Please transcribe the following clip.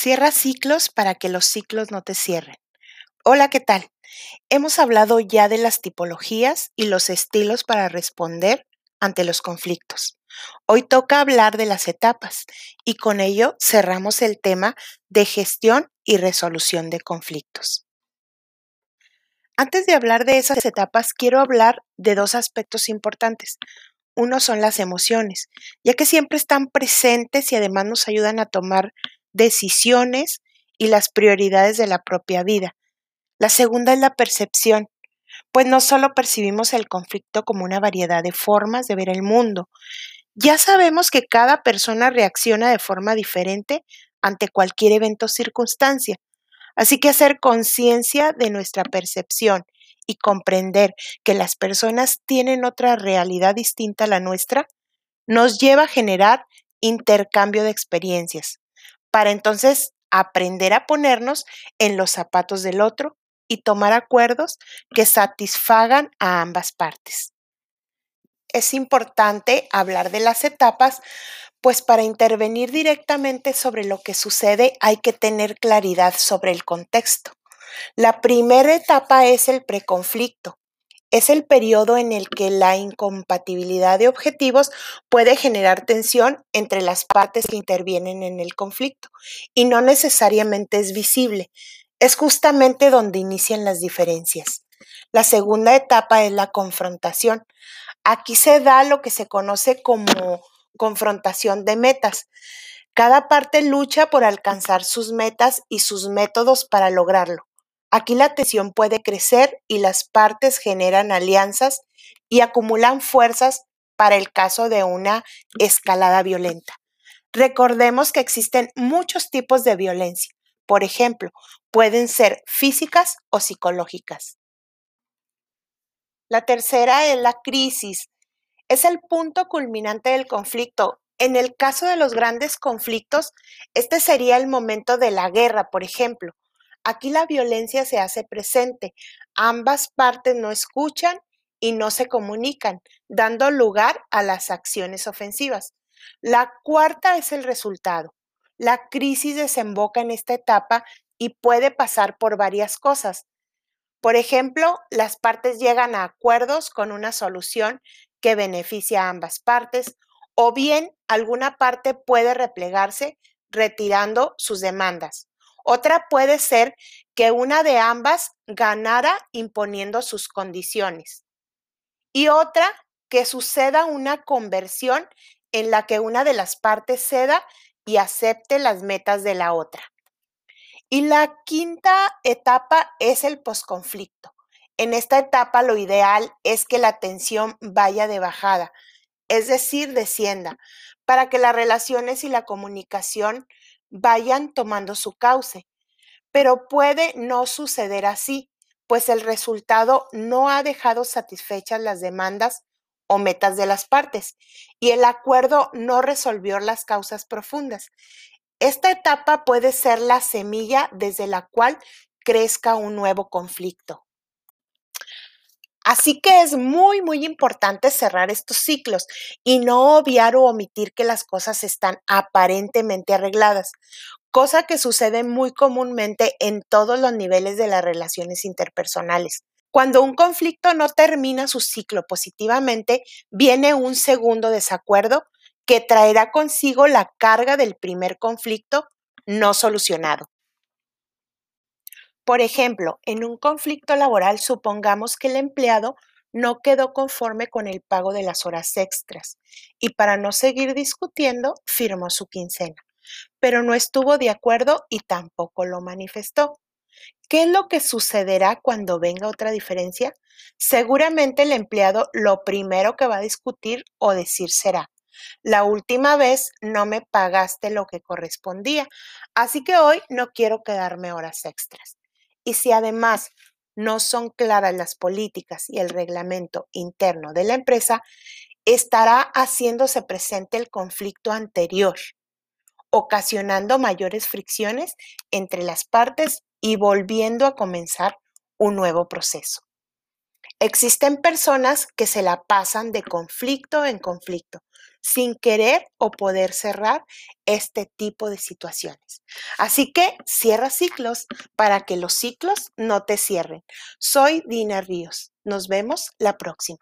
Cierra ciclos para que los ciclos no te cierren. Hola, ¿qué tal? Hemos hablado ya de las tipologías y los estilos para responder ante los conflictos. Hoy toca hablar de las etapas y con ello cerramos el tema de gestión y resolución de conflictos. Antes de hablar de esas etapas, quiero hablar de dos aspectos importantes. Uno son las emociones, ya que siempre están presentes y además nos ayudan a tomar decisiones y las prioridades de la propia vida. La segunda es la percepción, pues no solo percibimos el conflicto como una variedad de formas de ver el mundo, ya sabemos que cada persona reacciona de forma diferente ante cualquier evento o circunstancia, así que hacer conciencia de nuestra percepción y comprender que las personas tienen otra realidad distinta a la nuestra, nos lleva a generar intercambio de experiencias, para entonces aprender a ponernos en los zapatos del otro y tomar acuerdos que satisfagan a ambas partes. Es importante hablar de las etapas, pues para intervenir directamente sobre lo que sucede hay que tener claridad sobre el contexto. La primera etapa es el preconflicto, es el periodo en el que la incompatibilidad de objetivos puede generar tensión entre las partes que intervienen en el conflicto y no necesariamente es visible. Es justamente donde inician las diferencias. La segunda etapa es la confrontación. Aquí se da lo que se conoce como confrontación de metas. Cada parte lucha por alcanzar sus metas y sus métodos para lograrlo. Aquí la tensión puede crecer y las partes generan alianzas y acumulan fuerzas para el caso de una escalada violenta. Recordemos que existen muchos tipos de violencia. Por ejemplo, pueden ser físicas o psicológicas. La tercera es la crisis. Es el punto culminante del conflicto. En el caso de los grandes conflictos, este sería el momento de la guerra, por ejemplo Aquí la violencia se hace presente. Ambas partes no escuchan y no se comunican, dando lugar a las acciones ofensivas. La cuarta es el resultado. La crisis desemboca en esta etapa y puede pasar por varias cosas. Por ejemplo, las partes llegan a acuerdos con una solución que beneficia a ambas partes o bien alguna parte puede replegarse retirando sus demandas. Otra puede ser que una de ambas ganara imponiendo sus condiciones. Y otra, que suceda una conversión en la que una de las partes ceda y acepte las metas de la otra. Y la quinta etapa es el posconflicto. En esta etapa lo ideal es que la tensión vaya de bajada, es decir, descienda, para que las relaciones y la comunicación vayan tomando su cauce. Pero puede no suceder así, pues el resultado no ha dejado satisfechas las demandas o metas de las partes y el acuerdo no resolvió las causas profundas. Esta etapa puede ser la semilla desde la cual crezca un nuevo conflicto. Así que es muy, muy importante cerrar estos ciclos y no obviar o omitir que las cosas están aparentemente arregladas, cosa que sucede muy comúnmente en todos los niveles de las relaciones interpersonales. Cuando un conflicto no termina su ciclo positivamente, viene un segundo desacuerdo que traerá consigo la carga del primer conflicto no solucionado. Por ejemplo, en un conflicto laboral supongamos que el empleado no quedó conforme con el pago de las horas extras y para no seguir discutiendo firmó su quincena, pero no estuvo de acuerdo y tampoco lo manifestó. ¿Qué es lo que sucederá cuando venga otra diferencia? Seguramente el empleado lo primero que va a discutir o decir será, la última vez no me pagaste lo que correspondía, así que hoy no quiero quedarme horas extras. Y si además no son claras las políticas y el reglamento interno de la empresa, estará haciéndose presente el conflicto anterior, ocasionando mayores fricciones entre las partes y volviendo a comenzar un nuevo proceso. Existen personas que se la pasan de conflicto en conflicto, sin querer o poder cerrar este tipo de situaciones. Así que cierra ciclos para que los ciclos no te cierren. Soy Dina Ríos. Nos vemos la próxima.